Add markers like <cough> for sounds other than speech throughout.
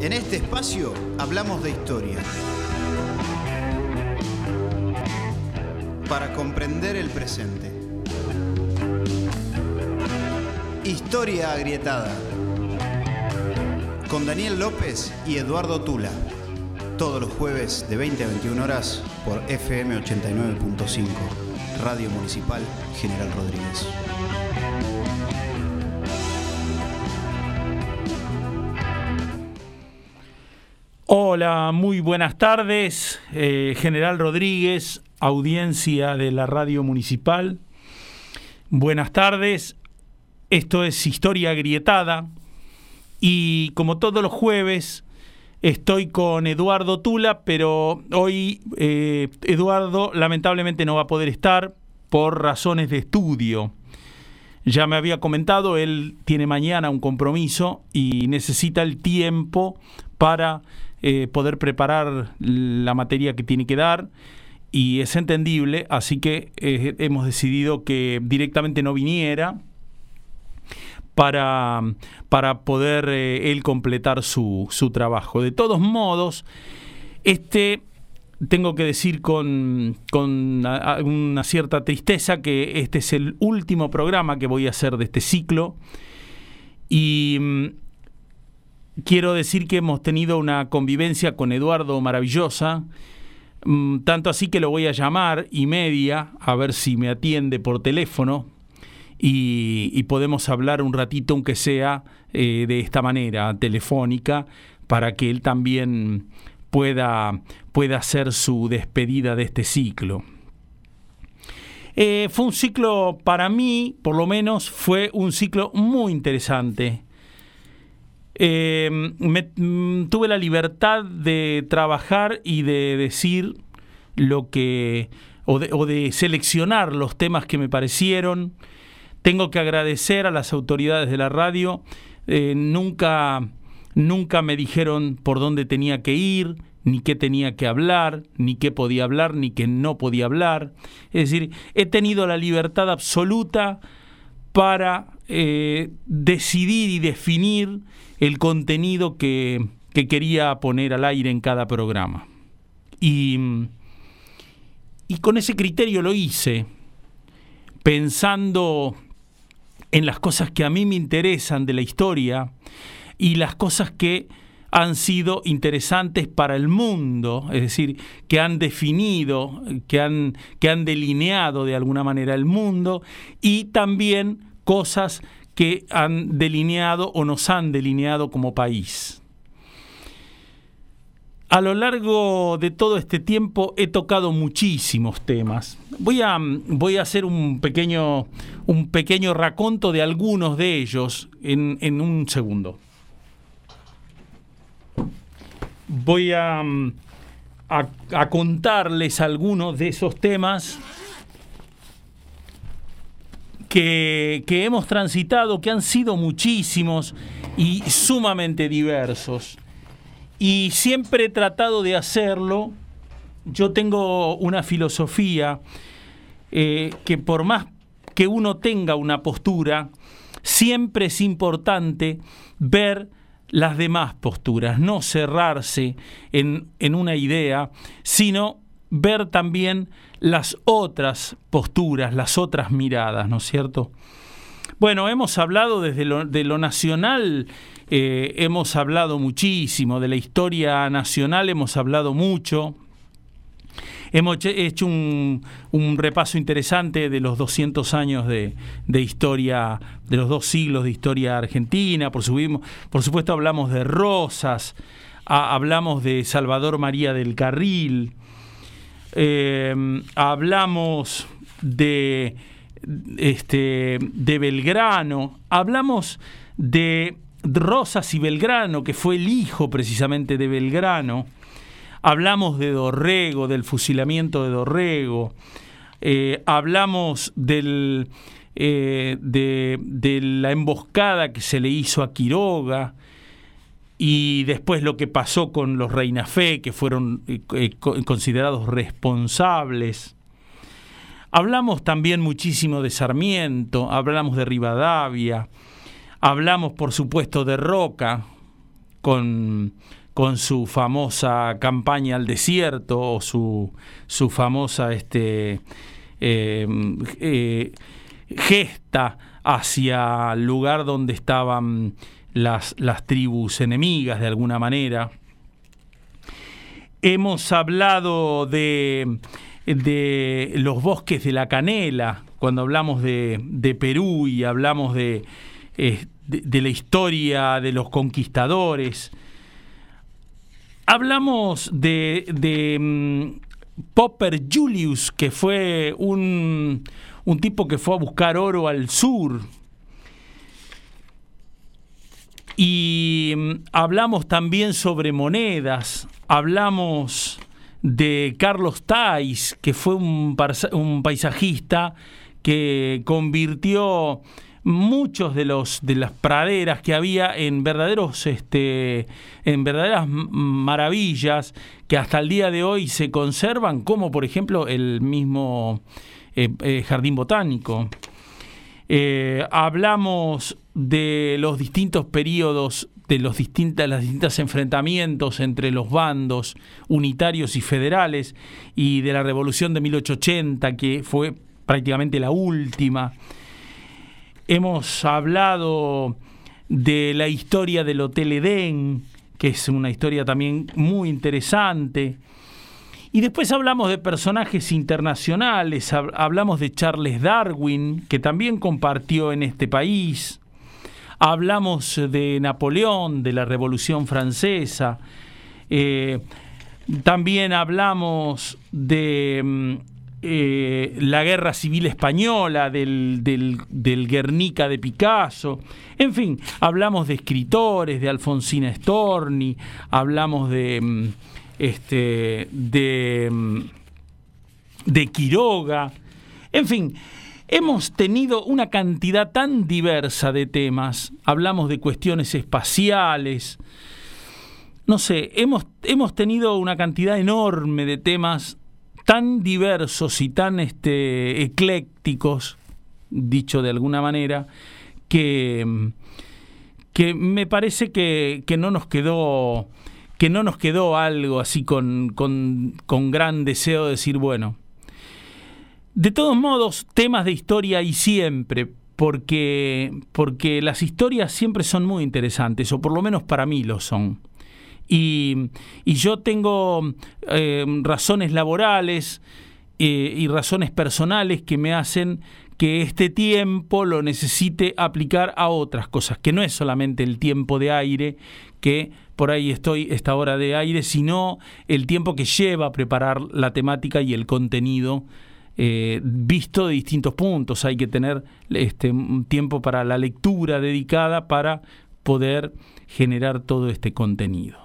En este espacio hablamos de historia. Para comprender el presente. Historia agrietada. Con Daniel López y Eduardo Tula. Todos los jueves de 20 a 21 horas por FM 89.5. Radio Municipal General Rodríguez. Hola, muy buenas tardes. Eh, General Rodríguez, audiencia de la radio municipal. Buenas tardes. Esto es Historia Agrietada. Y como todos los jueves, estoy con Eduardo Tula, pero hoy eh, Eduardo lamentablemente no va a poder estar por razones de estudio. Ya me había comentado, él tiene mañana un compromiso y necesita el tiempo para eh, poder preparar la materia que tiene que dar y es entendible, así que eh, hemos decidido que directamente no viniera para, para poder eh, él completar su, su trabajo. De todos modos, este tengo que decir con, con, una cierta tristeza que este es el último programa que voy a hacer de este ciclo y mm, quiero decir que hemos tenido una convivencia con Eduardo maravillosa, mm, tanto así que lo voy a llamar y media a ver si me atiende por teléfono y, podemos hablar un ratito, aunque sea eh, de esta manera, telefónica, para que él también pueda, pueda hacer su despedida de este ciclo. Eh, fue un ciclo, para mí, por lo menos, fue un ciclo muy interesante. Eh, mm, tuve la libertad de trabajar y de decir lo que, o de, seleccionar los temas que me parecieron. Tengo que agradecer a las autoridades de la radio. Eh, nunca, nunca me dijeron por dónde tenía que ir, ni qué tenía que hablar, ni qué podía hablar, ni qué no podía hablar. Es decir, he tenido la libertad absoluta para eh, decidir y definir el contenido que, quería poner al aire en cada programa. Y, y con ese criterio lo hice, pensando en las cosas que a mí me interesan de la historia y las cosas que han sido interesantes para el mundo, es decir, que han definido, que han, que han delineado de alguna manera el mundo y también cosas que han delineado o nos han delineado como país. A lo largo de todo este tiempo he tocado muchísimos temas. Voy a, voy a hacer un pequeño, un pequeño raconto de algunos de ellos en, un segundo. Voy a, a contarles algunos de esos temas que, hemos transitado, que han sido muchísimos y sumamente diversos. Y siempre he tratado de hacerlo. Yo tengo una filosofía eh, que por más que uno tenga una postura, siempre es importante ver las demás posturas, no cerrarse en, en una idea, sino ver también las otras posturas, las otras miradas, ¿no es cierto? Bueno, hemos hablado desde lo, de lo nacional, eh, hemos hablado muchísimo, de la historia nacional hemos hablado mucho, hemos hecho un, repaso interesante de los 200 años de, historia, de los dos siglos de historia argentina, por, por supuesto hablamos de Rosas, hablamos de Salvador María del Carril, Em, hablamos de, este, de Belgrano, hablamos de Rosas y Belgrano, que fue el hijo precisamente de Belgrano, hablamos de Dorrego, del fusilamiento de Dorrego, eh, hablamos del, eh, de, de, la emboscada que se le hizo a Quiroga, y después lo que pasó con los Reinafé, que fueron eh, eh, considerados responsables. Hablamos también muchísimo de Sarmiento, hablamos de Rivadavia, hablamos por supuesto de Roca, con, con su famosa campaña al desierto o su, su famosa este, em, eh, gesta hacia el lugar donde estaban las, las tribus enemigas de alguna manera. Hemos hablado de, de los bosques de la canela, cuando hablamos de, de Perú y hablamos de, eh, de, la historia de los conquistadores. Hablamos de, mm, Popper Julius, que fue un, un tipo que fue a buscar oro al sur, y mm, hablamos también sobre monedas, hablamos de Carlos Tais, que fue un, paisajista que convirtió muchos de los de las praderas que había en verdaderos este en verdaderas maravillas que hasta el día de hoy se conservan como por ejemplo el mismo eh, eh, jardín botánico. Eh, hablamos de los distintos periodos, de los distintas enfrentamientos entre los bandos unitarios y federales y de la revolución de 1880, que fue prácticamente la última. Hemos hablado de la historia del Hotel Edén, que es una historia también muy interesante. Y después hablamos de personajes internacionales, hablamos de Charles Darwin, que también compartió en este país, hablamos de Napoleón, de la Revolución Francesa, eh, también hablamos de mm, eh, la Guerra Civil Española, del, del, Guernica de Picasso, en fin, hablamos de escritores, de Alfonsina Storni, hablamos de... Mm, este, de, mm, de Quiroga, en fin, hemos tenido una cantidad tan diversa de temas, hablamos de cuestiones espaciales, no sé, hemos, hemos tenido una cantidad enorme de temas tan diversos y tan este, eclécticos, dicho de alguna manera, que, que me parece que, que no nos quedó que no nos quedó algo así con, con, gran deseo de decir, bueno, de todos modos, temas de historia y siempre, porque, porque las historias siempre son muy interesantes, o por lo menos para mí lo son. Y, yo tengo eh, razones laborales eh, y razones personales que me hacen que este tiempo lo necesite aplicar a otras cosas, que no es solamente el tiempo de aire, que por ahí estoy esta hora de aire, sino el tiempo que lleva a preparar la temática y el contenido eh, visto de distintos puntos. Hay que tener este, tiempo para la lectura dedicada para poder generar todo este contenido.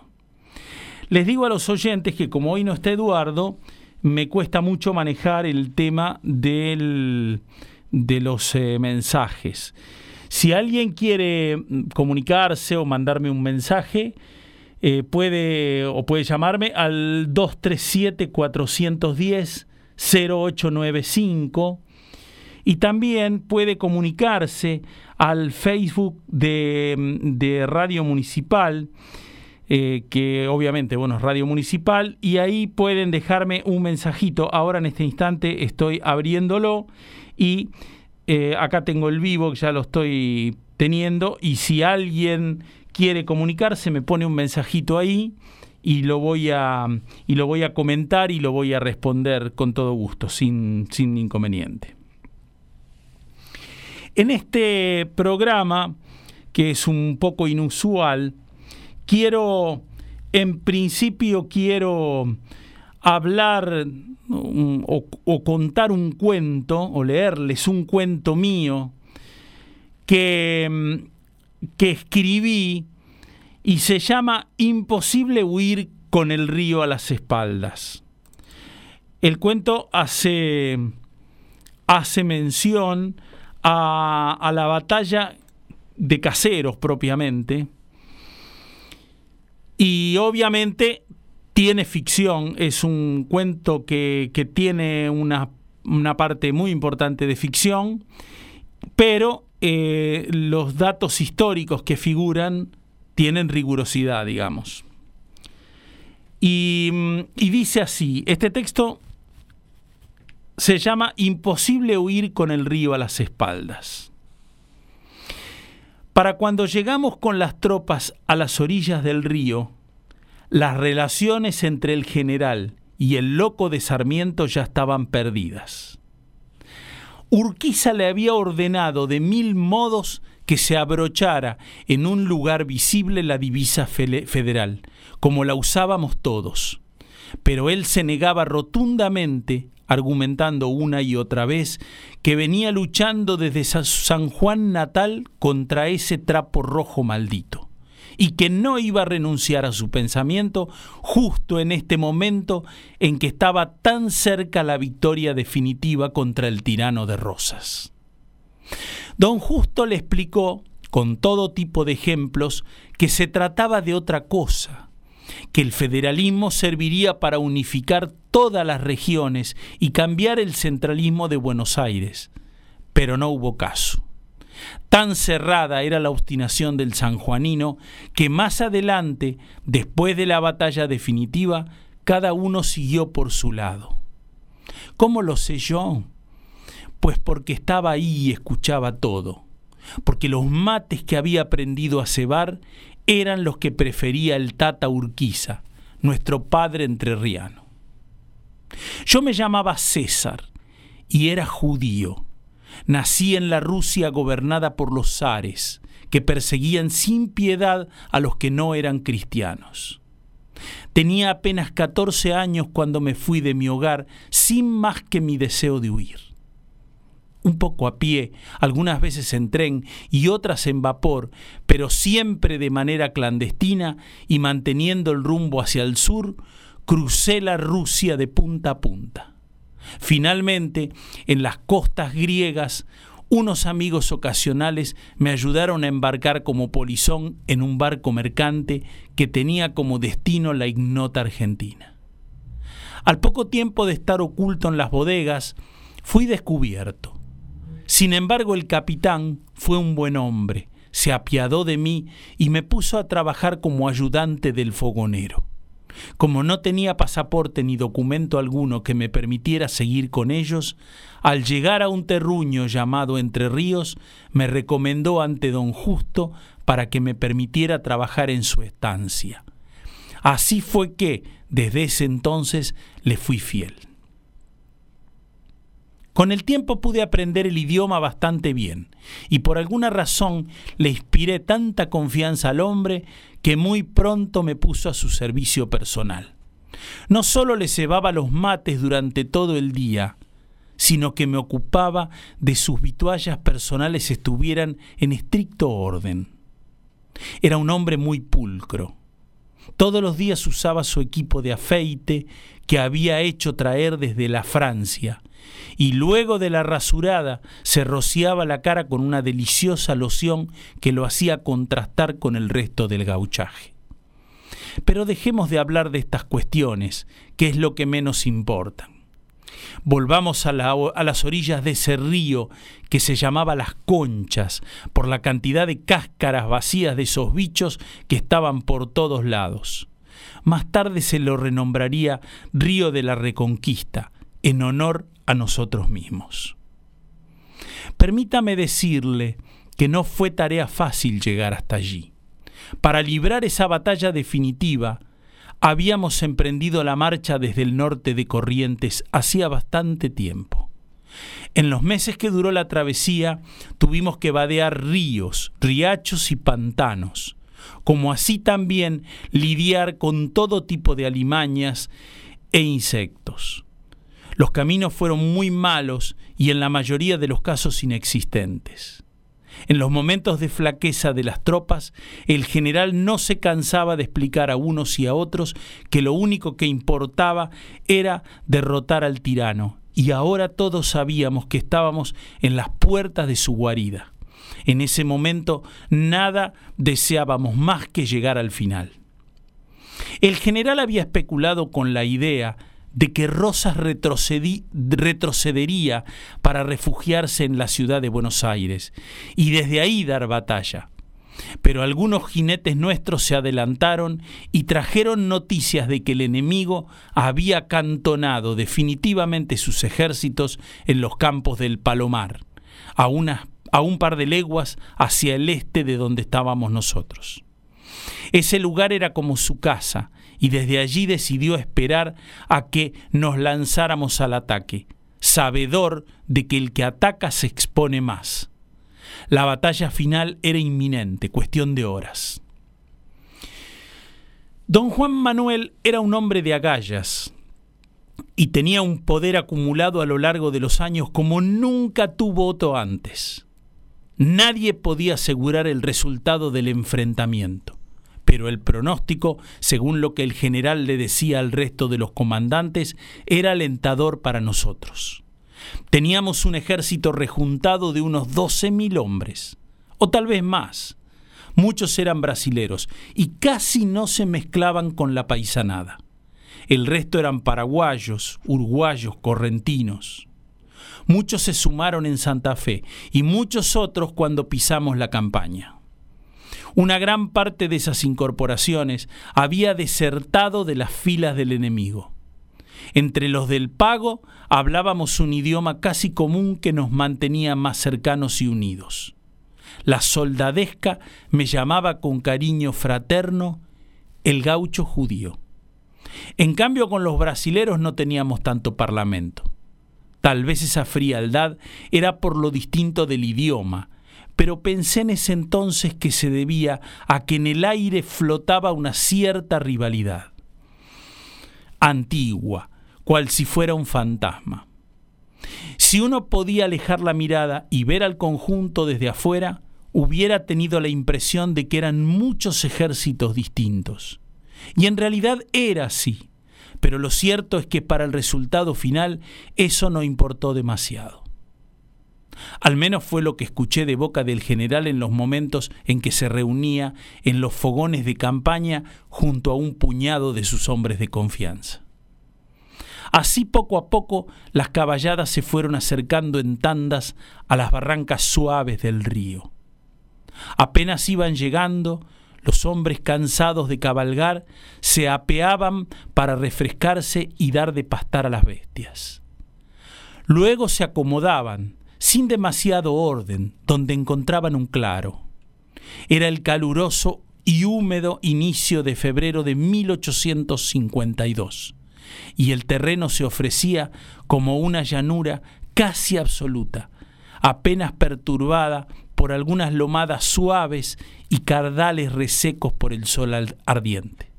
Les digo a los oyentes que como hoy no está Eduardo, me cuesta mucho manejar el tema del, de los eh, mensajes. Si alguien quiere comunicarse o mandarme un mensaje, eh, puede o puede llamarme al 237-410-0895 y también puede comunicarse al Facebook de, Radio Municipal. Eh, que obviamente, bueno, es Radio Municipal, y ahí pueden dejarme un mensajito. Ahora en este instante estoy abriéndolo y eh, acá tengo el vivo, que ya lo estoy teniendo, y si alguien quiere comunicarse, me pone un mensajito ahí y lo voy a, y lo voy a comentar y lo voy a responder con todo gusto, sin, sin inconveniente. En este programa, que es un poco inusual, quiero, en principio quiero hablar o, o, contar un cuento o leerles un cuento mío que que escribí y se llama Imposible huir con el río a las espaldas. El cuento hace, hace mención a, la batalla de caseros propiamente y obviamente tiene ficción, es un cuento que, que tiene una, una parte muy importante de ficción, pero eh, los datos históricos que figuran tienen rigurosidad, digamos. Y, dice así, este texto se llama Imposible huir con el río a las espaldas. Para cuando llegamos con las tropas a las orillas del río, las relaciones entre el general y el loco de Sarmiento ya estaban perdidas. Urquiza le había ordenado de mil modos que se abrochara en un lugar visible la divisa federal, como la usábamos todos. Pero él se negaba rotundamente, argumentando una y otra vez que venía luchando desde San Juan natal contra ese trapo rojo maldito y que no iba a renunciar a su pensamiento justo en este momento en que estaba tan cerca la victoria definitiva contra el tirano de Rosas. Don Justo le explicó, con todo tipo de ejemplos, que se trataba de otra cosa, que el federalismo serviría para unificar todas las regiones y cambiar el centralismo de Buenos Aires, pero no hubo caso. Tan cerrada era la obstinación del sanjuanino que más adelante, después de la batalla definitiva, cada uno siguió por su lado. ¿Cómo lo sé yo? Pues porque estaba ahí y escuchaba todo, porque los mates que había aprendido a cebar eran los que prefería el Tata Urquiza, nuestro padre entrerriano. Yo me llamaba César y era judío Nací en la Rusia gobernada por los zares, que perseguían sin piedad a los que no eran cristianos. Tenía apenas 14 años cuando me fui de mi hogar sin más que mi deseo de huir. Un poco a pie, algunas veces en tren y otras en vapor, pero siempre de manera clandestina y manteniendo el rumbo hacia el sur, crucé la Rusia de punta a punta. Finalmente, en las costas griegas, unos amigos ocasionales me ayudaron a embarcar como polizón en un barco mercante que tenía como destino la ignota Argentina. Al poco tiempo de estar oculto en las bodegas, fui descubierto. Sin embargo, el capitán fue un buen hombre, se apiadó de mí y me puso a trabajar como ayudante del fogonero. Como no tenía pasaporte ni documento alguno que me permitiera seguir con ellos, al llegar a un terruño llamado Entre Ríos, me recomendó ante don Justo para que me permitiera trabajar en su estancia. Así fue que, desde ese entonces, le fui fiel. Con el tiempo pude aprender el idioma bastante bien y por alguna razón le inspiré tanta confianza al hombre que muy pronto me puso a su servicio personal. No solo le cebaba los mates durante todo el día, sino que me ocupaba de sus vituallas personales estuvieran en estricto orden. Era un hombre muy pulcro. Todos los días usaba su equipo de afeite que había hecho traer desde la Francia y luego de la rasurada se rociaba la cara con una deliciosa loción que lo hacía contrastar con el resto del gauchaje. Pero dejemos de hablar de estas cuestiones, que es lo que menos importa. Volvamos a, las orillas de ese río que se llamaba Las Conchas, por la cantidad de cáscaras vacías de esos bichos que estaban por todos lados. Más tarde se lo renombraría Río de la Reconquista, en honor a nosotros mismos. Permítame decirle que no fue tarea fácil llegar hasta allí. Para librar esa batalla definitiva, habíamos emprendido la marcha desde el norte de Corrientes hacía bastante tiempo. En los meses que duró la travesía tuvimos que vadear ríos, riachos y pantanos, como así también lidiar con todo tipo de alimañas e insectos. Los caminos fueron muy malos y en la mayoría de los casos inexistentes. En los momentos de flaqueza de las tropas, el general no se cansaba de explicar a unos y a otros que lo único que importaba era derrotar al tirano, y ahora todos sabíamos que estábamos en las puertas de su guarida. En ese momento nada deseábamos más que llegar al final. El general había especulado con la idea de que Rosas retrocedería para refugiarse en la ciudad de Buenos Aires y desde ahí dar batalla. Pero algunos jinetes nuestros se adelantaron y trajeron noticias de que el enemigo había cantonado definitivamente sus ejércitos en los campos del Palomar, a, a un par de leguas hacia el este de donde estábamos nosotros. Ese lugar era como su casa, y desde allí decidió esperar a que nos lanzáramos al ataque, sabedor de que el que ataca se expone más. La batalla final era inminente, cuestión de horas. Don Juan Manuel era un hombre de agallas y tenía un poder acumulado a lo largo de los años como nunca tuvo otro antes. Nadie podía asegurar el resultado del enfrentamiento, pero el pronóstico, según lo que el general le decía al resto de los comandantes, era alentador para nosotros. Teníamos un ejército rejuntado de unos 12.000 hombres, o tal vez más. Muchos eran brasileros y casi no se mezclaban con la paisanada. El resto eran paraguayos, uruguayos, correntinos. Muchos se sumaron en Santa Fe y muchos otros cuando pisamos la campaña. Una gran parte de esas incorporaciones había desertado de las filas del enemigo. Entre los del pago hablábamos un idioma casi común que nos mantenía más cercanos y unidos. La soldadesca me llamaba con cariño fraterno el gaucho judío. En cambio con los brasileros no teníamos tanto parlamento. Tal vez esa frialdad era por lo distinto del idioma, pero pensé en ese entonces que se debía a que en el aire flotaba una cierta rivalidad. Antigua, cual si fuera un fantasma. Si uno podía alejar la mirada y ver al conjunto desde afuera, hubiera tenido la impresión de que eran muchos ejércitos distintos. Y en realidad era así, pero lo cierto es que para el resultado final eso no importó demasiado. Al menos fue lo que escuché de boca del general en los momentos en que se reunía en los fogones de campaña junto a un puñado de sus hombres de confianza. Así poco a poco las caballadas se fueron acercando en tandas a las barrancas suaves del río. Apenas iban llegando, los hombres cansados de cabalgar se apeaban para refrescarse y dar de pastar a las bestias. Luego se acomodaban, sin demasiado orden, donde encontraban un claro. Era el caluroso y húmedo inicio de febrero de 1852 y el terreno se ofrecía como una llanura casi absoluta, apenas perturbada por algunas lomadas suaves y cardales resecos por el sol ardiente.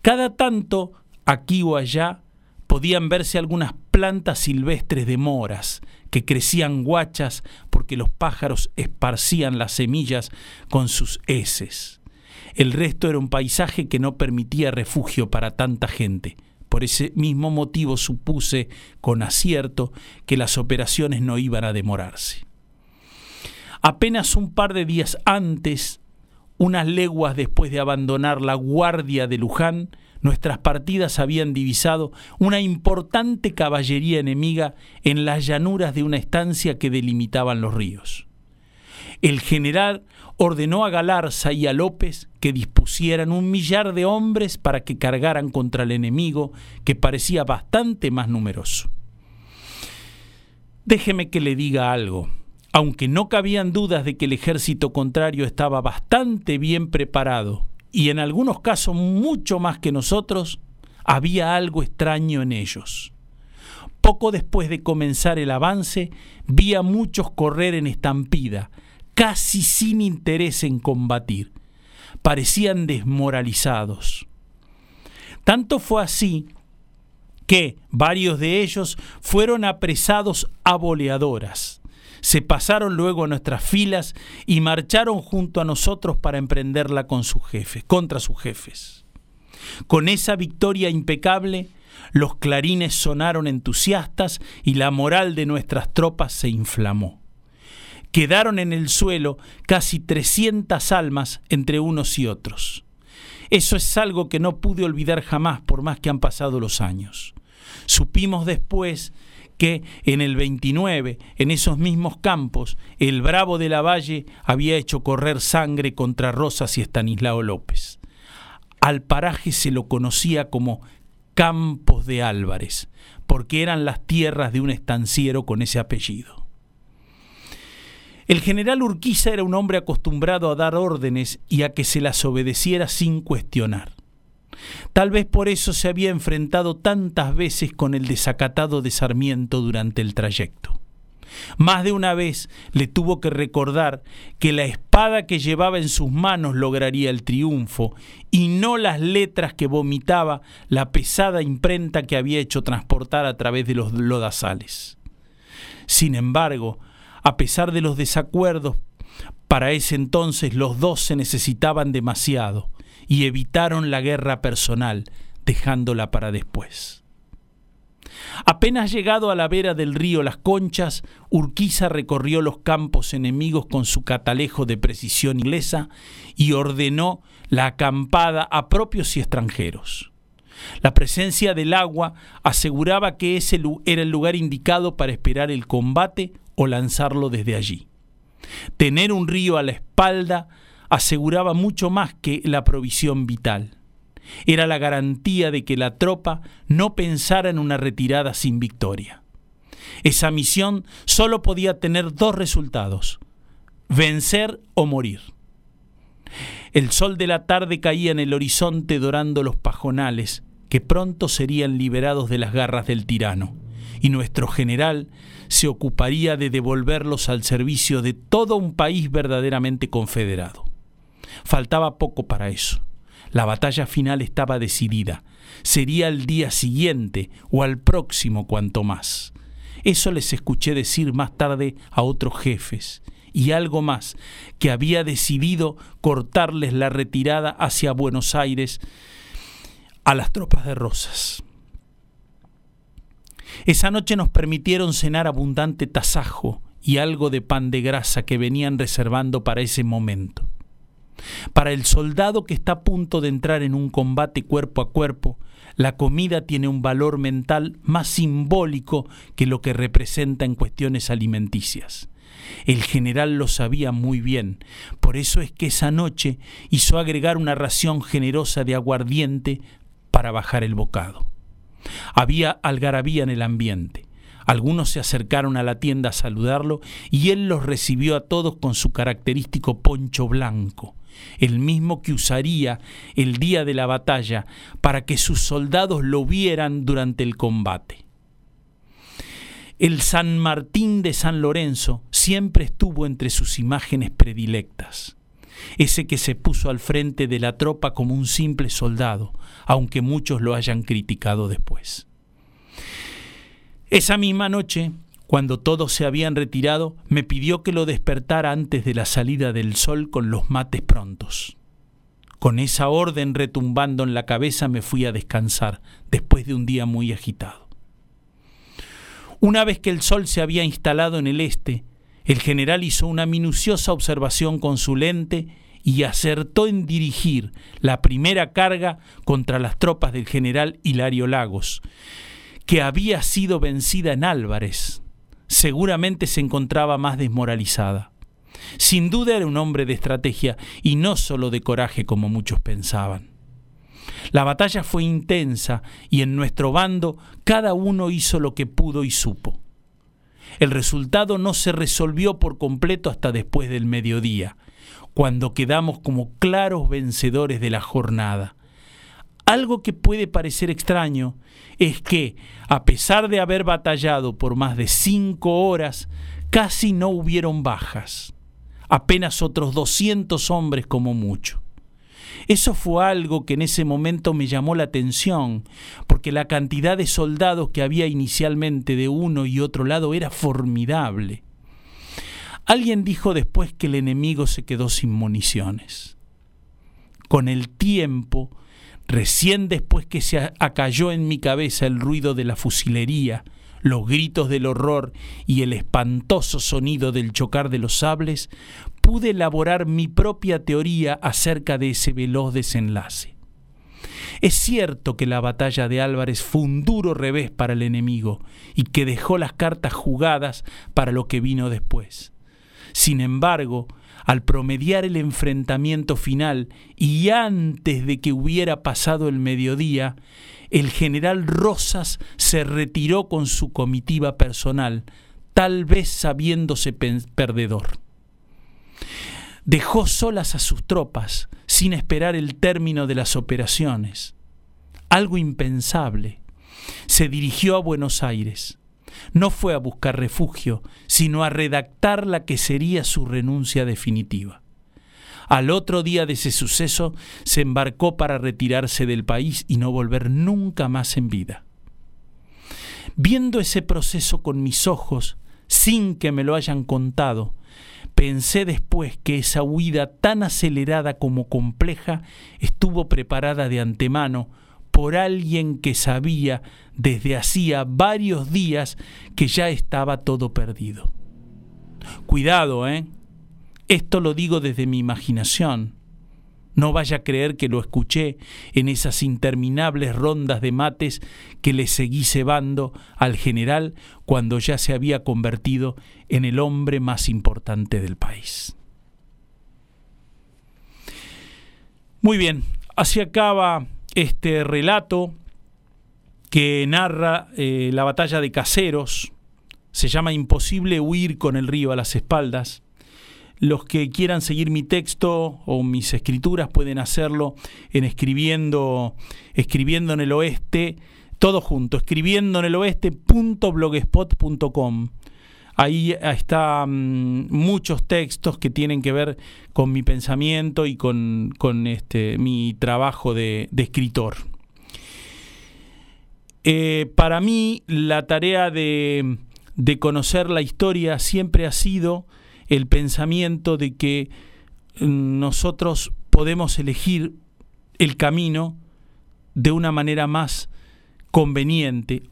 Cada tanto, aquí o allá, podían verse algunas plantas silvestres de moras que crecían guachas porque los pájaros esparcían las semillas con sus heces. El resto era un paisaje que no permitía refugio para tanta gente. Por ese mismo motivo supuse con acierto que las operaciones no iban a demorarse. Apenas un par de días antes, unas leguas después de abandonar la guardia de Luján, nuestras partidas habían divisado una importante caballería enemiga en las llanuras de una estancia que delimitaban los ríos. El general ordenó a Galarza y a López que dispusieran un millar de hombres para que cargaran contra el enemigo, que parecía bastante más numeroso. Déjeme que le diga algo. Aunque no cabían dudas de que el ejército contrario estaba bastante bien preparado, y en algunos casos mucho más que nosotros, había algo extraño en ellos. Poco después de comenzar el avance, vi a muchos correr en estampida, casi sin interés en combatir. Parecían desmoralizados. Tanto fue así que varios de ellos fueron apresados a boleadoras. Se pasaron luego a nuestras filas y marcharon junto a nosotros para emprenderla con sus jefes, contra sus jefes. Con esa victoria impecable, los clarines sonaron entusiastas y la moral de nuestras tropas se inflamó quedaron en el suelo casi 300 almas entre unos y otros. Eso es algo que no pude olvidar jamás por más que han pasado los años. Supimos después que en el 29, en esos mismos campos, el bravo de la Valle había hecho correr sangre contra Rosas y Estanislao López. Al paraje se lo conocía como Campos de Álvarez, porque eran las tierras de un estanciero con ese apellido. El general Urquiza era un hombre acostumbrado a dar órdenes y a que se las obedeciera sin cuestionar. Tal vez por eso se había enfrentado tantas veces con el desacatado de Sarmiento durante el trayecto. Más de una vez le tuvo que recordar que la espada que llevaba en sus manos lograría el triunfo y no las letras que vomitaba la pesada imprenta que había hecho transportar a través de los lodazales. Sin embargo, a pesar de los desacuerdos, para ese entonces los dos se necesitaban demasiado y evitaron la guerra personal, dejándola para después. Apenas llegado a la vera del río Las Conchas, Urquiza recorrió los campos enemigos con su catalejo de precisión inglesa y ordenó la acampada a propios y extranjeros. La presencia del agua aseguraba que ese era el lugar indicado para esperar el combate o lanzarlo desde allí. Tener un río a la espalda aseguraba mucho más que la provisión vital. Era la garantía de que la tropa no pensara en una retirada sin victoria. Esa misión solo podía tener dos resultados, vencer o morir. El sol de la tarde caía en el horizonte dorando los pajonales, que pronto serían liberados de las garras del tirano, y nuestro general se ocuparía de devolverlos al servicio de todo un país verdaderamente confederado. Faltaba poco para eso. La batalla final estaba decidida. Sería el día siguiente o al próximo cuanto más. Eso les escuché decir más tarde a otros jefes. Y algo más, que había decidido cortarles la retirada hacia Buenos Aires a las tropas de Rosas. Esa noche nos permitieron cenar abundante tasajo y algo de pan de grasa que venían reservando para ese momento. Para el soldado que está a punto de entrar en un combate cuerpo a cuerpo, la comida tiene un valor mental más simbólico que lo que representa en cuestiones alimenticias. El general lo sabía muy bien, por eso es que esa noche hizo agregar una ración generosa de aguardiente para bajar el bocado. Había algarabía en el ambiente. Algunos se acercaron a la tienda a saludarlo y él los recibió a todos con su característico poncho blanco, el mismo que usaría el día de la batalla para que sus soldados lo vieran durante el combate. El San Martín de San Lorenzo siempre estuvo entre sus imágenes predilectas, ese que se puso al frente de la tropa como un simple soldado, aunque muchos lo hayan criticado después. Esa misma noche cuando todos se habían retirado, me pidió que lo despertara antes de la salida del sol con los mates prontos. Con esa orden retumbando en la cabeza me fui a descansar, después de un día muy agitado. Una vez que el sol se había instalado en el este, el general hizo una minuciosa observación con su lente y acertó en dirigir la primera carga contra las tropas del general Hilario Lagos, que había sido vencida en Álvarez, seguramente se encontraba más desmoralizada. Sin duda era un hombre de estrategia y no solo de coraje como muchos pensaban. La batalla fue intensa y en nuestro bando cada uno hizo lo que pudo y supo. El resultado no se resolvió por completo hasta después del mediodía, cuando quedamos como claros vencedores de la jornada. Algo que puede parecer extraño es que, a pesar de haber batallado por más de cinco horas, casi no hubieron bajas, apenas otros 200 hombres como mucho. Eso fue algo que en ese momento me llamó la atención, porque la cantidad de soldados que había inicialmente de uno y otro lado era formidable. Alguien dijo después que el enemigo se quedó sin municiones. Con el tiempo, Recién después que se acalló en mi cabeza el ruido de la fusilería, los gritos del horror y el espantoso sonido del chocar de los sables, pude elaborar mi propia teoría acerca de ese veloz desenlace. Es cierto que la batalla de Álvarez fue un duro revés para el enemigo y que dejó las cartas jugadas para lo que vino después. Sin embargo, al promediar el enfrentamiento final y antes de que hubiera pasado el mediodía, el general Rosas se retiró con su comitiva personal, tal vez sabiéndose perdedor. Dejó solas a sus tropas sin esperar el término de las operaciones. Algo impensable. Se dirigió a Buenos Aires no fue a buscar refugio, sino a redactar la que sería su renuncia definitiva. Al otro día de ese suceso se embarcó para retirarse del país y no volver nunca más en vida. Viendo ese proceso con mis ojos, sin que me lo hayan contado, pensé después que esa huida tan acelerada como compleja estuvo preparada de antemano por alguien que sabía desde hacía varios días que ya estaba todo perdido. Cuidado, ¿eh? Esto lo digo desde mi imaginación. No vaya a creer que lo escuché en esas interminables rondas de mates que le seguí cebando al general cuando ya se había convertido en el hombre más importante del país. Muy bien, así acaba este relato que narra eh, la batalla de Caseros. Se llama Imposible huir con el río a las espaldas. Los que quieran seguir mi texto o mis escrituras pueden hacerlo en escribiendo, escribiendo en el oeste, todo junto, escribiendo en el oeste.blogspot.com. Ahí están muchos textos que tienen que ver con mi pensamiento y con, este, mi trabajo de, escritor. Eh, para mí la tarea de, de conocer la historia siempre ha sido el pensamiento de que nosotros podemos elegir el camino de una manera más conveniente,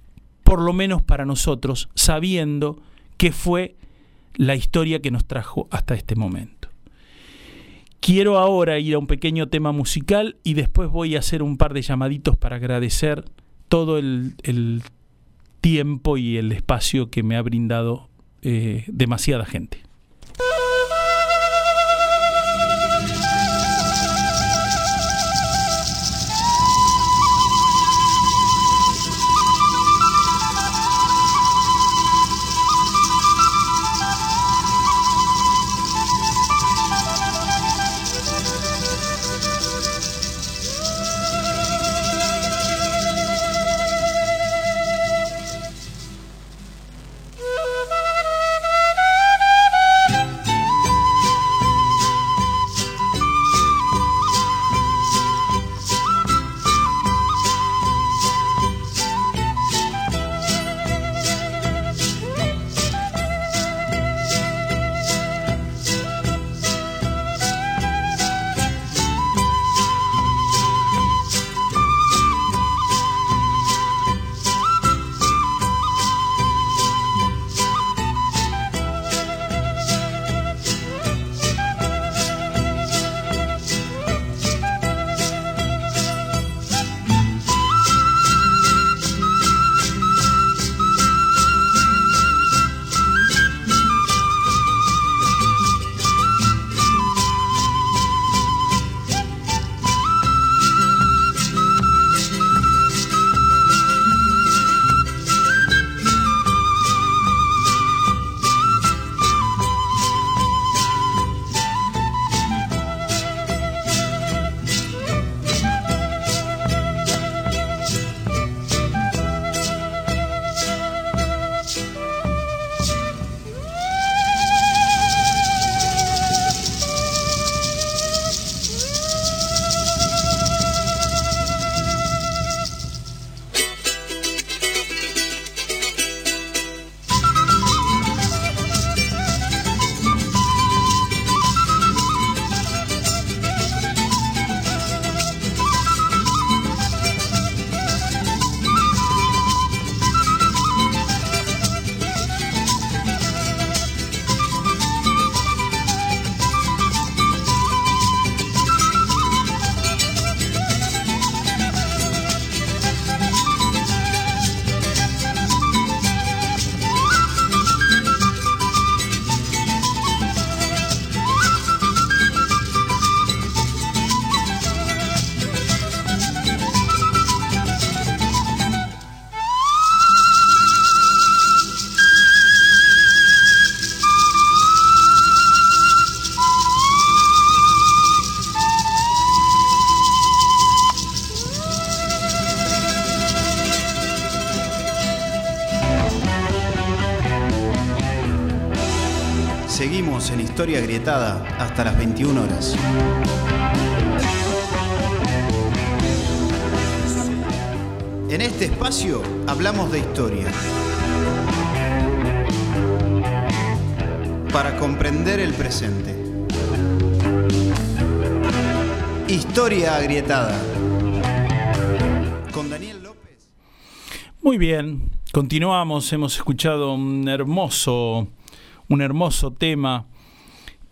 por lo menos para nosotros, sabiendo que fue la historia que nos trajo hasta este momento. Quiero ahora ir a un pequeño tema musical y después voy a hacer un par de llamaditos para agradecer todo el, tiempo y el espacio que me ha brindado eh, demasiada gente. Historia Grietada hasta las 21 horas. En este espacio hablamos de historia. Para comprender el presente. Historia Agrietada. Con Daniel López. Muy bien, continuamos. Hemos escuchado un hermoso, un hermoso tema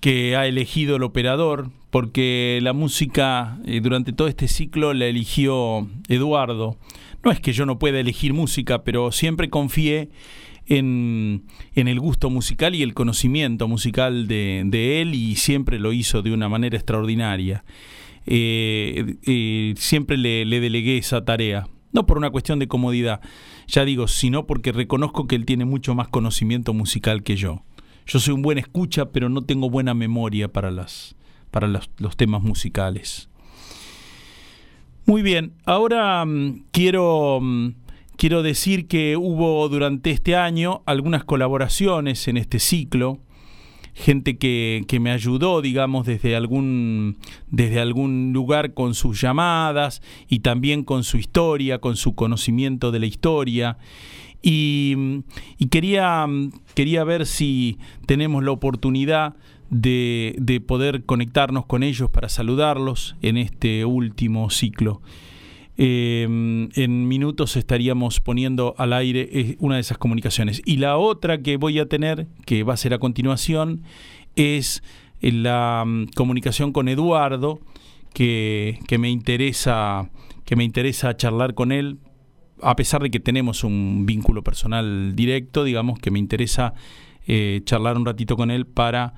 que ha elegido el operador, porque la música eh, durante todo este ciclo la eligió Eduardo. No es que yo no pueda elegir música, pero siempre confié en, el gusto musical y el conocimiento musical de, él y siempre lo hizo de una manera extraordinaria. Eh, eh, siempre le delegué esa tarea, no por una cuestión de comodidad, ya digo, sino porque reconozco que él tiene mucho más conocimiento musical que yo. Yo soy un buen escucha, pero no tengo buena memoria para, las, para los, temas musicales. Muy bien, ahora mm, quiero, mm, quiero decir que hubo durante este año algunas colaboraciones en este ciclo gente que, que, me ayudó, digamos, desde algún, desde algún lugar con sus llamadas y también con su historia, con su conocimiento de la historia. Y, quería, quería ver si tenemos la oportunidad de, poder conectarnos con ellos para saludarlos en este último ciclo. Em, en minutos estaríamos poniendo al aire eh, una de esas comunicaciones. Y la otra que voy a tener, que va a ser a continuación, es eh, la mm, comunicación con Eduardo, que, que, me interesa, que me interesa charlar con él a pesar de que tenemos un vínculo personal directo, digamos que me interesa eh, charlar un ratito con él para,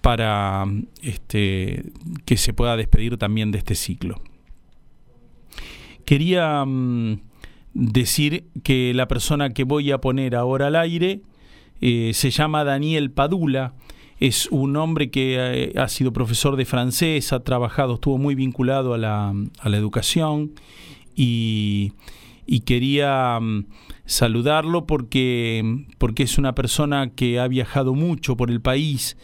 para este, que se pueda despedir también de este ciclo. Quería mm, decir que la persona que voy a poner ahora al aire eh, se llama Daniel Padula. Es un hombre que eh, ha sido profesor de francés, ha trabajado, estuvo muy vinculado a la, a la educación y, y quería mm, saludarlo porque, porque es una persona que ha viajado mucho por el país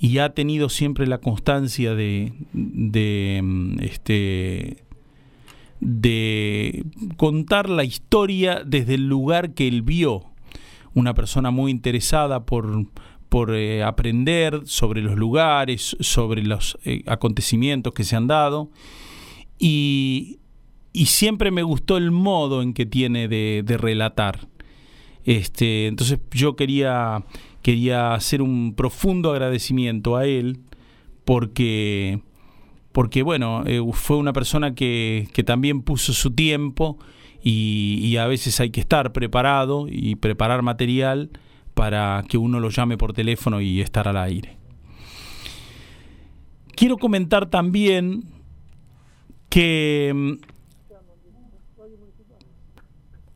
y ha tenido siempre la constancia de, de, mm, este, de contar la historia desde el lugar que él vio. Una persona muy interesada por, por eh, aprender sobre los lugares, sobre los eh, acontecimientos que se han dado. Y, y siempre me gustó el modo en que tiene de, relatar. Este, entonces yo quería, quería hacer un profundo agradecimiento a él porque, porque bueno, eh, fue una persona que, que, también puso su tiempo y, y, a veces hay que estar preparado y preparar material para que uno lo llame por teléfono y estar al aire. Quiero comentar también que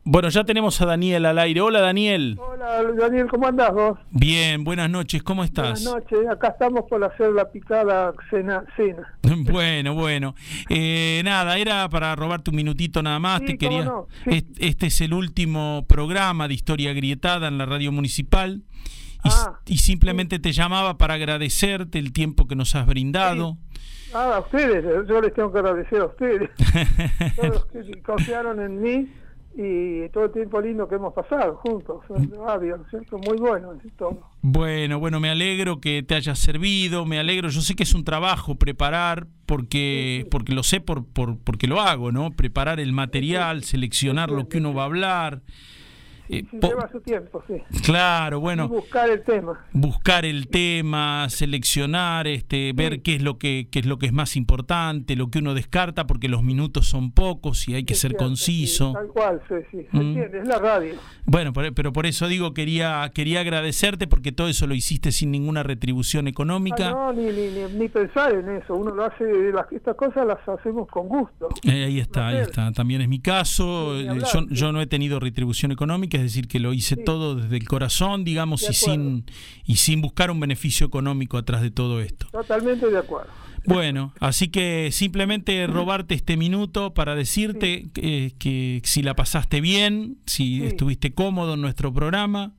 bueno, ya tenemos a Daniel al aire. Hola, Daniel. Hola, Daniel, ¿cómo andás vos? Bien, buenas noches, ¿cómo estás? Buenas noches, acá estamos por hacer la picada cena. cena. <laughs> bueno, bueno. Eh, nada, era para robarte un minutito nada más. Te quería. Este es el último programa de Historia Grietada en la radio municipal. Y, ah, simplemente te llamaba para agradecerte el tiempo que nos has brindado. Ah, a ustedes, yo les tengo que agradecer a ustedes. <laughs> Todos que confiaron en mí y todo el tiempo lindo que hemos pasado juntos radio, ¿cierto? Muy bueno todo. Bueno, bueno, me alegro que te haya servido, me alegro, yo sé que es un trabajo preparar porque porque lo sé por, por porque lo hago, ¿no? Preparar el material, seleccionar lo que uno va a hablar. Eh, lleva su tiempo, sí. Claro, bueno. buscar el tema. Buscar el tema, seleccionar, este, ver qué es lo que qué es lo que es más importante, lo que uno descarta, porque los minutos son pocos y hay que ser conciso. tal cual, sí, sí. Mm. es la radio. Bueno, pero por eso digo quería quería agradecerte porque todo eso lo hiciste sin ninguna retribución económica. Ah, no, ni, ni, ni, pensar en eso. Uno lo hace, las, estas cosas las hacemos con gusto. Eh, ahí está, ahí está. También es mi caso. Eh, yo, yo no he tenido retribución económica es decir, que lo hice todo desde el corazón, digamos, y sin, y sin buscar un beneficio económico atrás de todo esto. Totalmente de acuerdo. Bueno, así que simplemente robarte este minuto para decirte que, si la pasaste bien, si estuviste cómodo en nuestro programa.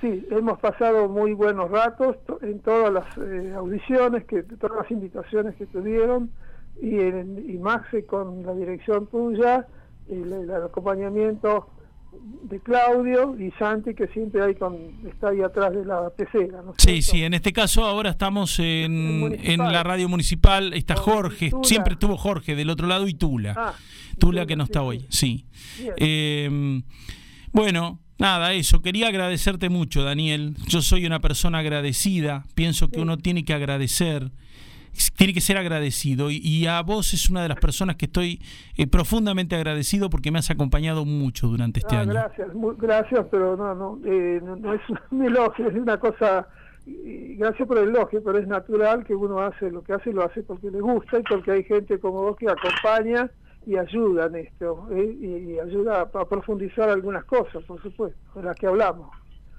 Sí, hemos pasado muy buenos ratos en todas las eh, audiciones, que todas las invitaciones que tuvieron, y, en, y Maxe con la dirección tuya, y el, acompañamiento de Claudio y Santi que siempre hay con, está ahí atrás de la pecera. ¿no sí, sí, en este caso ahora estamos en, en la radio municipal, está Jorge, siempre estuvo Jorge del otro lado y Tula. Ah, Tula que no está hoy, sí. Eh, bueno, Nada, eso. Quería agradecerte mucho, Daniel. Yo soy una persona agradecida. Pienso que uno tiene que agradecer, tiene que ser agradecido. Y, a vos es una de las personas que estoy eh, profundamente agradecido porque me has acompañado mucho durante este ah, año. Gracias, gracias, pero no, no, eh, no, es <laughs> un elogio, es una cosa. Gracias por el elogio, pero es natural que uno hace lo que hace, lo hace porque le gusta y porque hay gente como vos que acompaña y ayuda en esto, ¿eh? y, ayuda a, profundizar algunas cosas, por supuesto, de las que hablamos.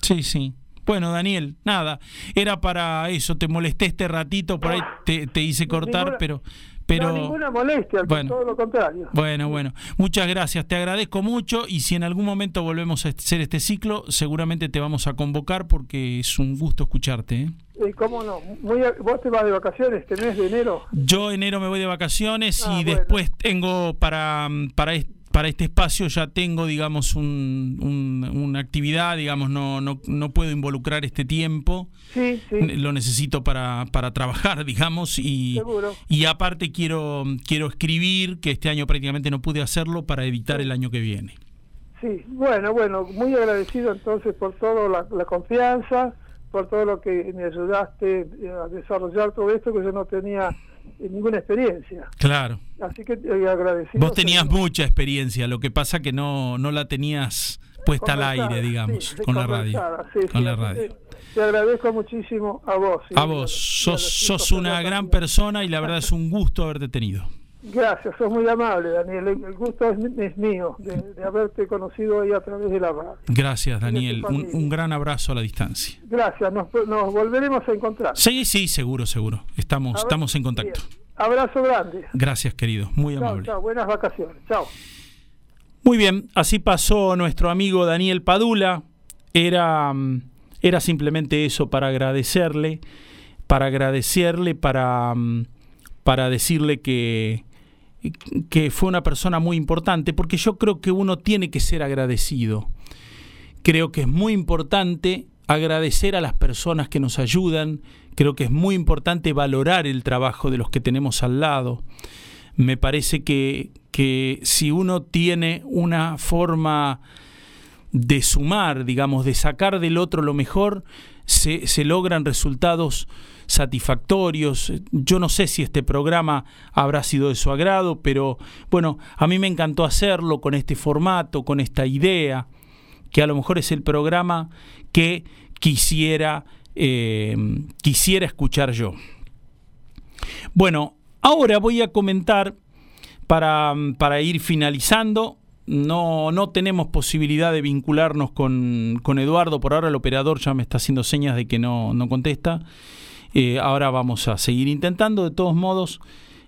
Sí, sí. Bueno, Daniel, nada, era para eso, te molesté este ratito, por ahí te, te hice cortar, pero... Pero, no, ninguna molestia, bueno, todo lo contrario. Bueno, bueno. Muchas gracias, te agradezco mucho y si en algún momento volvemos a hacer este ciclo, seguramente te vamos a convocar porque es un gusto escucharte. ¿eh? ¿Cómo no? ¿Vos te vas de vacaciones este mes de enero? Yo enero me voy de vacaciones y ah, después tengo para, para, para este espacio ya tengo, digamos, un, una actividad, digamos, no, no, no puedo involucrar este tiempo. Sí, sí. Lo necesito para, para trabajar, <laughs> digamos, y, y aparte quiero, quiero escribir, que este año prácticamente no pude hacerlo, para evitar el año que viene. Sí, bueno, bueno, muy agradecido entonces por toda la, la confianza por todo lo que me ayudaste a desarrollar todo esto que yo no tenía ninguna experiencia. Claro. Así que te agradecido. Vos tenías mucha experiencia, lo que pasa que no, no la tenías puesta al aire, digamos, con la radio. con la radio. Te agradezco muchísimo a vos. A vos, sos, sos una gran persona y la verdad es un gusto haberte tenido. Gracias, sos muy amable, Daniel. El gusto es, mío de, haberte conocido ahí a través de la radio. Gracias, Daniel. Un, gran abrazo a la distancia. Gracias, nos, volveremos a encontrar. Sí, sí, seguro, seguro. Estamos, estamos en contacto. Abrazo grande. Gracias, querido. Muy amable. Buenas vacaciones. Chao. Muy bien, así pasó nuestro amigo Daniel Padula. Era, mm, era simplemente eso para agradecerle, para agradecerle, para, mm, para decirle que que fue una persona muy importante, porque yo creo que uno tiene que ser agradecido. Creo que es muy importante agradecer a las personas que nos ayudan, creo que es muy importante valorar el trabajo de los que tenemos al lado. Me parece que, que si uno tiene una forma de sumar, digamos, de sacar del otro lo mejor, se, se logran resultados satisfactorios. Yo no sé si este programa habrá sido de su agrado, pero bueno, a mí me encantó hacerlo con este formato, con esta idea, que a lo mejor es el programa que quisiera, eh, quisiera escuchar yo. Bueno, ahora voy a comentar para, para ir finalizando no, no tenemos posibilidad de vincularnos con, con, Eduardo. Por ahora el operador ya me está haciendo señas de que no, no contesta. Eh, ahora vamos a seguir intentando. De todos modos,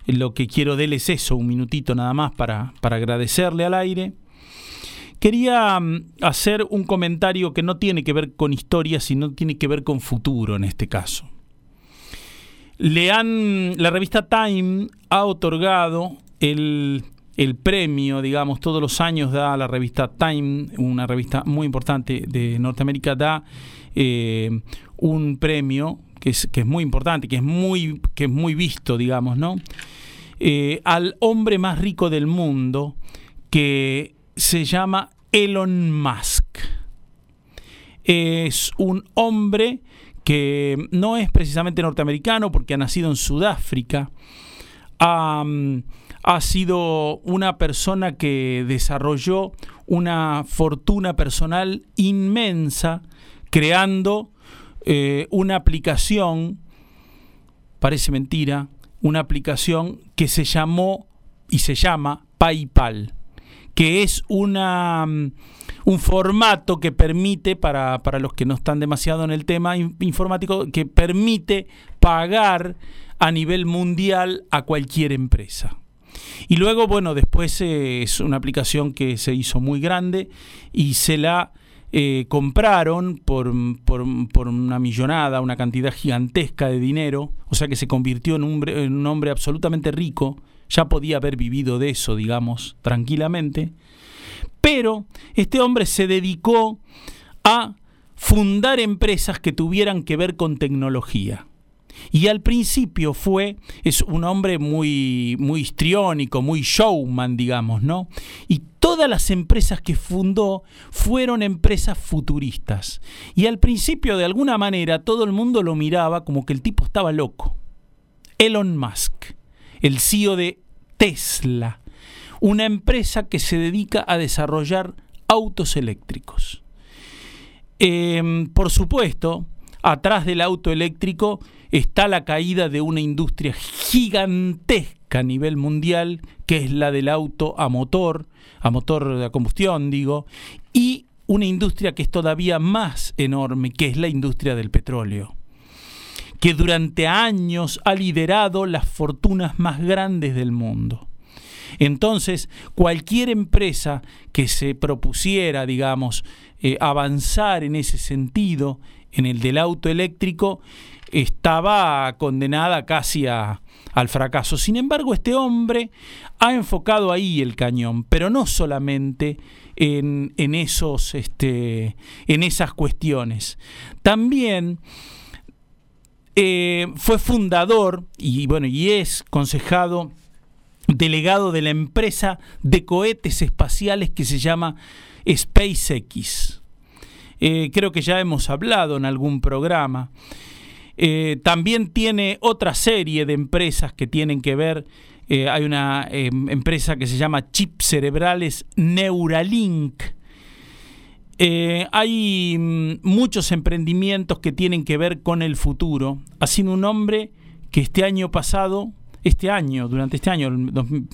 lo que quiero de él es eso, un minutito nada más para, para agradecerle al aire. Quería mm, hacer un comentario que no tiene que ver con historia, sino tiene que ver con futuro en este caso. Le han, la revista Time ha otorgado el, el premio, digamos, todos los años da la revista Time, una revista muy importante de Norteamérica, da eh, un premio que es, que es muy importante, que es muy, que es muy visto, digamos, ¿no? Eh, al hombre más rico del mundo que se llama Elon Musk. Es un hombre que no es precisamente norteamericano porque ha nacido en Sudáfrica. ha sido una persona que desarrolló una fortuna personal inmensa creando eh, una aplicación, parece mentira, una aplicación que se llamó y se llama PayPal, que es una, mm, un formato que permite, para, para los que no están demasiado en el tema informático, que permite pagar a nivel mundial a cualquier empresa. Y luego, bueno, después eh, es una aplicación que se hizo muy grande y se la eh, compraron por, por, una millonada, una cantidad gigantesca de dinero, o sea que se convirtió en un, en un hombre absolutamente rico, ya podía haber vivido de eso, digamos, tranquilamente, pero este hombre se dedicó a fundar empresas que tuvieran que ver con tecnología. Y al principio fue, es un hombre muy, muy histriónico, muy showman, digamos, ¿no? Y todas las empresas que fundó fueron empresas futuristas. Y al principio, de alguna manera, todo el mundo lo miraba como que el tipo estaba loco. Elon Musk, el CEO de Tesla, una empresa que se dedica a desarrollar autos eléctricos. Em, por supuesto, atrás del auto eléctrico está la caída de una industria gigantesca a nivel mundial, que es la del auto a motor, a motor de combustión, digo, y una industria que es todavía más enorme, que es la industria del petróleo, que durante años ha liderado las fortunas más grandes del mundo. Entonces, cualquier empresa que se propusiera, digamos, eh, avanzar en ese sentido, en el del auto eléctrico, estaba condenada casi al fracaso. Sin embargo, este hombre ha enfocado ahí el cañón, pero no solamente en, esos, este, en esas cuestiones. También eh, fue fundador y bueno, y es concejado delegado de la empresa de cohetes espaciales que se llama SpaceX. Eh, creo que ya hemos hablado en algún programa. Eh, también tiene otra serie de empresas que tienen que ver. Eh, hay una em, empresa que se llama Chips Cerebrales Neuralink. hay mm, muchos emprendimientos que tienen que ver con el futuro. Ha sido un hombre que este año pasado este año, durante este año,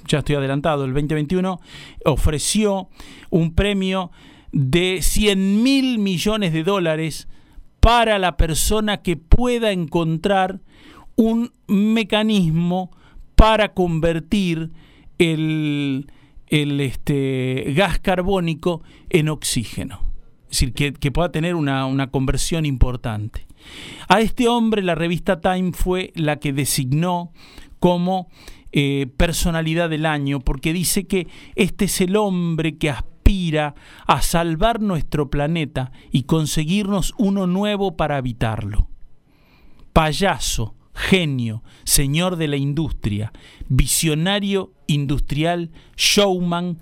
ya estoy adelantado, el 2021, ofreció un premio de 100 mil millones de dólares para la persona que pueda encontrar un mecanismo para convertir el, este, gas carbónico en oxígeno. Es decir, que, pueda tener una, una, conversión importante. A este hombre la revista Time fue la que designó como eh, personalidad del año, porque dice que este es el hombre que aspira a salvar nuestro planeta y conseguirnos uno nuevo para habitarlo. Payaso, genio, señor de la industria, visionario industrial, showman,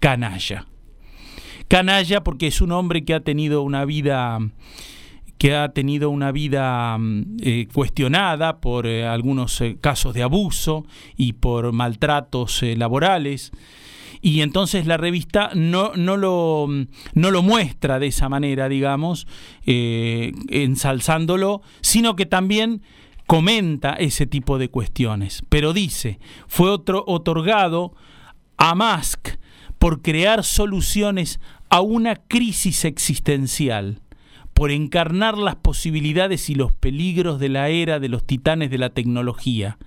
canalla. Canalla porque es un hombre que ha tenido una vida que ha tenido una vida mm, eh, cuestionada por eh, algunos eh, casos de abuso y por maltratos laborales. Y entonces la revista no, no, lo, no lo muestra de esa manera, digamos, ensalzándolo, sino que también comenta ese tipo de cuestiones. Pero dice, fue otro, otorgado a Musk por crear soluciones a una crisis existencial por encarnar las posibilidades y los peligros de la era de los titanes de la tecnología,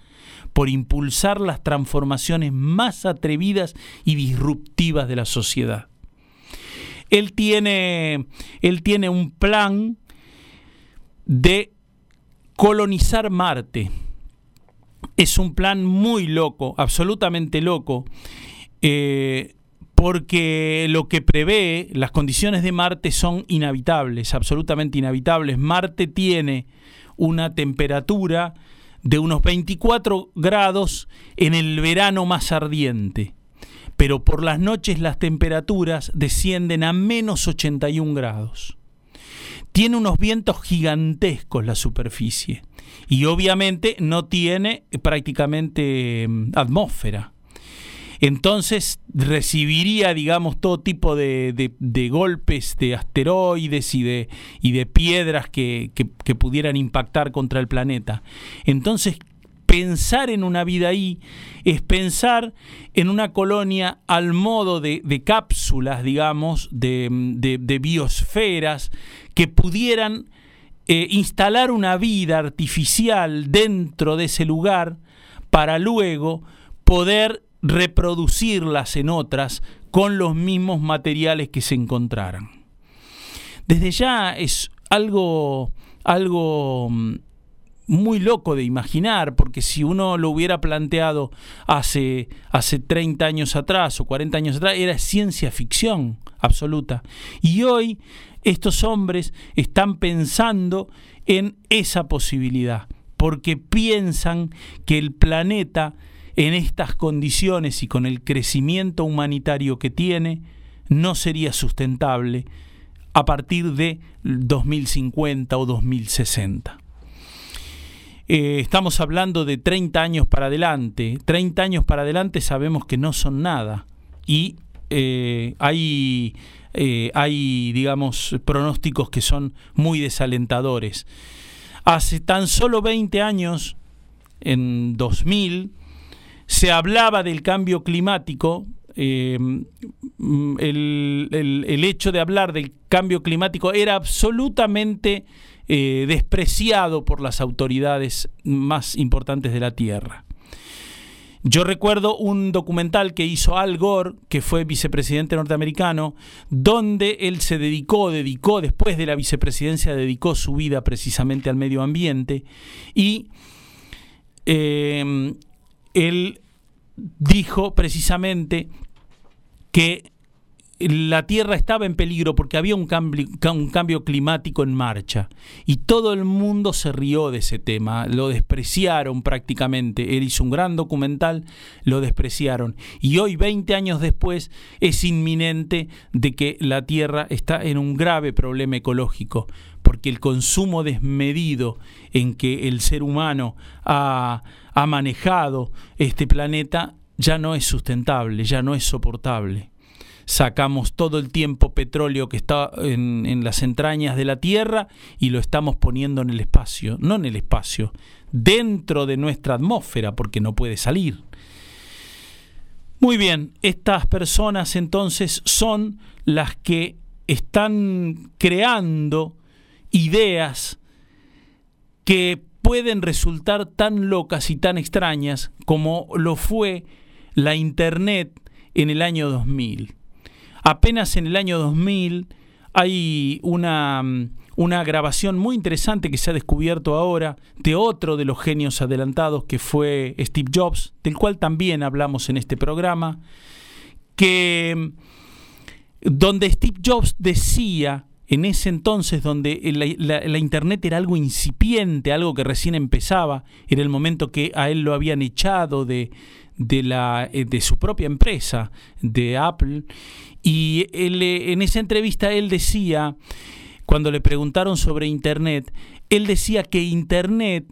por impulsar las transformaciones más atrevidas y disruptivas de la sociedad. Él tiene, él tiene un plan de colonizar Marte. Es un plan muy loco, absolutamente loco. Eh, porque lo que prevé, las condiciones de Marte son inhabitables, absolutamente inhabitables. Marte tiene una temperatura de unos 24 grados en el verano más ardiente, pero por las noches las temperaturas descienden a menos 81 grados. Tiene unos vientos gigantescos la superficie y obviamente no tiene prácticamente mm, atmósfera entonces recibiría, digamos, todo tipo de, golpes de asteroides y de, y de piedras que, pudieran impactar contra el planeta. Entonces, pensar en una vida ahí es pensar en una colonia al modo de, cápsulas, digamos, de, biosferas que pudieran eh, instalar una vida artificial dentro de ese lugar para luego poder reproducirlas en otras con los mismos materiales que se encontraran. desde ya es algo, algo mm, muy loco de imaginar, porque si uno lo hubiera planteado hace, hace 30 años atrás o 40 años atrás, era ciencia ficción absoluta. Y hoy estos hombres están pensando en esa posibilidad, porque piensan que el planeta en estas condiciones y con el crecimiento humanitario que tiene, no sería sustentable a partir de 2050 o 2060. Eh, estamos hablando de 30 años para adelante. 30 años para adelante sabemos que no son nada. Y eh, hay, eh, hay, digamos, pronósticos que son muy desalentadores. Hace tan solo 20 años, en 2000, se hablaba del cambio climático, el, el, hecho de hablar del cambio climático era absolutamente eh, despreciado por las autoridades más importantes de la Tierra. Yo recuerdo un documental que hizo Al Gore, que fue vicepresidente norteamericano, donde él se dedicó, dedicó, después de la vicepresidencia, dedicó su vida precisamente al medio ambiente y eh, él dijo precisamente que la Tierra estaba en peligro porque había un cambio, un cambio, climático en marcha y todo el mundo se rió de ese tema, lo despreciaron prácticamente. Él hizo un gran documental, lo despreciaron y hoy, 20 años después, es inminente de que la Tierra está en un grave problema ecológico porque el consumo desmedido en que el ser humano ha, manejado este planeta ya no es sustentable, ya no es soportable sacamos todo el tiempo petróleo que está en, las entrañas de la Tierra y lo estamos poniendo en el espacio, no en el espacio, dentro de nuestra atmósfera, porque no puede salir. Muy bien, estas personas entonces son las que están creando ideas que pueden resultar tan locas y tan extrañas como lo fue la Internet en el año 2000. Apenas en el año 2000 hay una, una grabación muy interesante que se ha descubierto ahora de otro de los genios adelantados que fue Steve Jobs, del cual también hablamos en este programa, que donde Steve Jobs decía en ese entonces donde la, Internet era algo incipiente, algo que recién empezaba, era el momento que a él lo habían echado de, de, eh, su propia empresa, de Apple, y eh, en esa entrevista él decía, cuando le preguntaron sobre Internet, él decía que Internet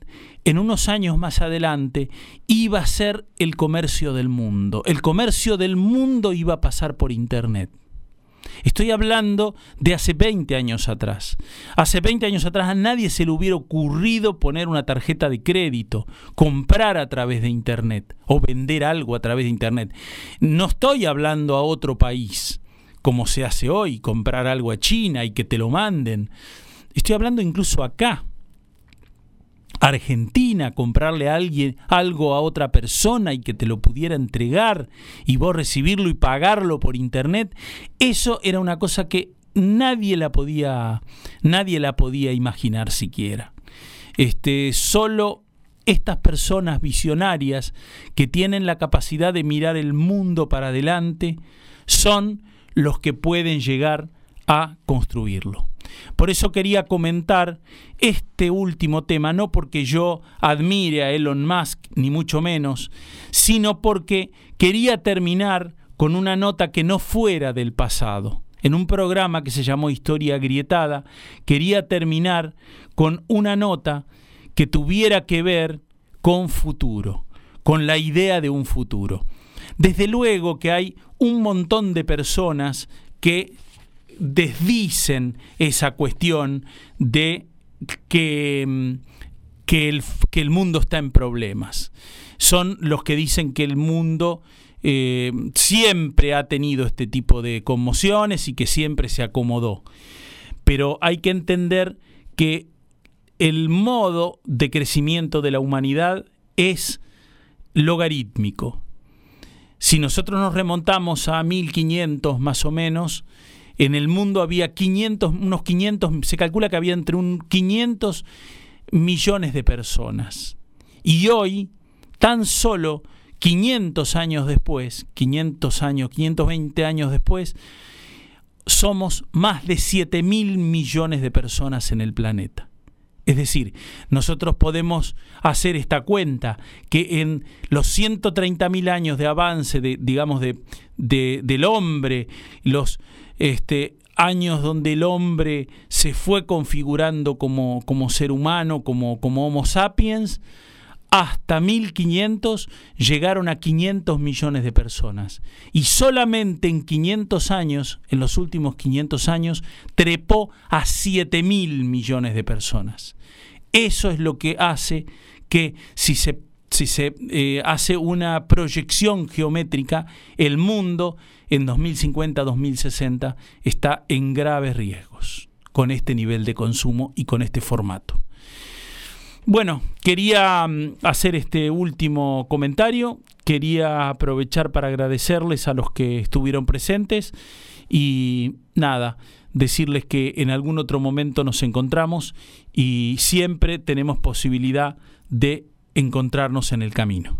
en unos años más adelante iba a ser el comercio del mundo. El comercio del mundo iba a pasar por Internet. Estoy hablando de hace 20 años atrás. Hace 20 años atrás a nadie se le hubiera ocurrido poner una tarjeta de crédito, comprar a través de Internet o vender algo a través de Internet. No estoy hablando a otro país, como se hace hoy, comprar algo a China y que te lo manden. Estoy hablando incluso acá. Argentina, comprarle a alguien algo a otra persona y que te lo pudiera entregar y vos recibirlo y pagarlo por internet, eso era una cosa que nadie la podía nadie la podía imaginar siquiera. Este, solo estas personas visionarias que tienen la capacidad de mirar el mundo para adelante son los que pueden llegar a construirlo. Por eso quería comentar este último tema, no porque yo admire a Elon Musk, ni mucho menos, sino porque quería terminar con una nota que no fuera del pasado. En un programa que se llamó Historia Agrietada, quería terminar con una nota que tuviera que ver con futuro, con la idea de un futuro. Desde luego que hay un montón de personas que desdicen esa cuestión de que, mm, que, el, que, el, mundo está en problemas. Son los que dicen que el mundo eh, siempre ha tenido este tipo de conmociones y que siempre se acomodó. Pero hay que entender que el modo de crecimiento de la humanidad es logarítmico. Si nosotros nos remontamos a 1500 más o menos, en el mundo había 500, unos 500, se calcula que había entre un 500 millones de personas. Y hoy, tan solo 500 años después, 500 años, 520 años después, somos más de 7 mil millones de personas en el planeta. Es decir, nosotros podemos hacer esta cuenta que en los 130 mil años de avance, de, digamos, de, del hombre, los este, años donde el hombre se fue configurando como, como ser humano, como, como Homo sapiens, hasta 1500 llegaron a 500 millones de personas. Y solamente en 500 años, en los últimos 500 años, trepó a 7 mil millones de personas. Eso es lo que hace que si se, si se eh, hace una proyección geométrica, el mundo en 2050-2060 está en graves riesgos con este nivel de consumo y con este formato. Bueno, quería mm, hacer este último comentario, quería aprovechar para agradecerles a los que estuvieron presentes y nada, decirles que en algún otro momento nos encontramos y siempre tenemos posibilidad de encontrarnos en el camino.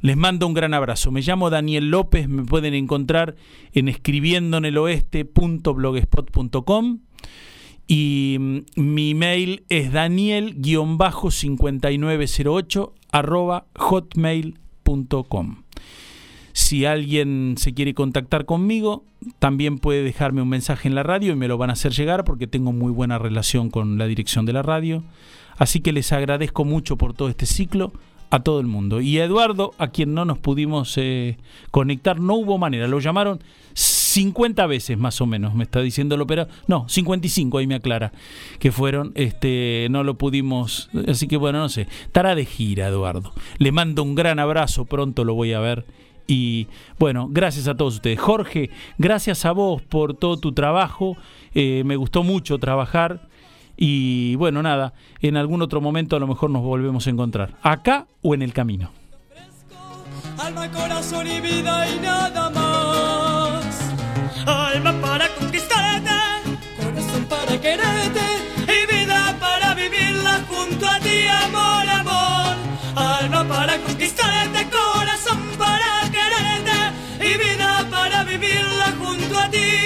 Les mando un gran abrazo. Me llamo Daniel López, me pueden encontrar en escribiendo en el oeste.blogspot.com y mm, mi mail es daniel-5908 arroba hotmail.com. Si alguien se quiere contactar conmigo, también puede dejarme un mensaje en la radio y me lo van a hacer llegar porque tengo muy buena relación con la dirección de la radio. Así que les agradezco mucho por todo este ciclo a todo el mundo. Y a Eduardo, a quien no nos pudimos eh, conectar, no hubo manera. Lo llamaron 50 veces más o menos, me está diciendo el operador. No, 55, ahí me aclara. Que fueron, este, no lo pudimos. Así que bueno, no sé. Estará de gira, Eduardo. Le mando un gran abrazo, pronto lo voy a ver. Y bueno, gracias a todos ustedes. Jorge, gracias a vos por todo tu trabajo. Eh, me gustó mucho trabajar. Y bueno, nada, en algún otro momento a lo mejor nos volvemos a encontrar, acá o en el camino. Alma, corazón y vida y nada más. Quererte y vida para vivirla junto a ti, amor, amor. Alma para conquistarte, corazón para quererte y vida para vivirla junto a ti.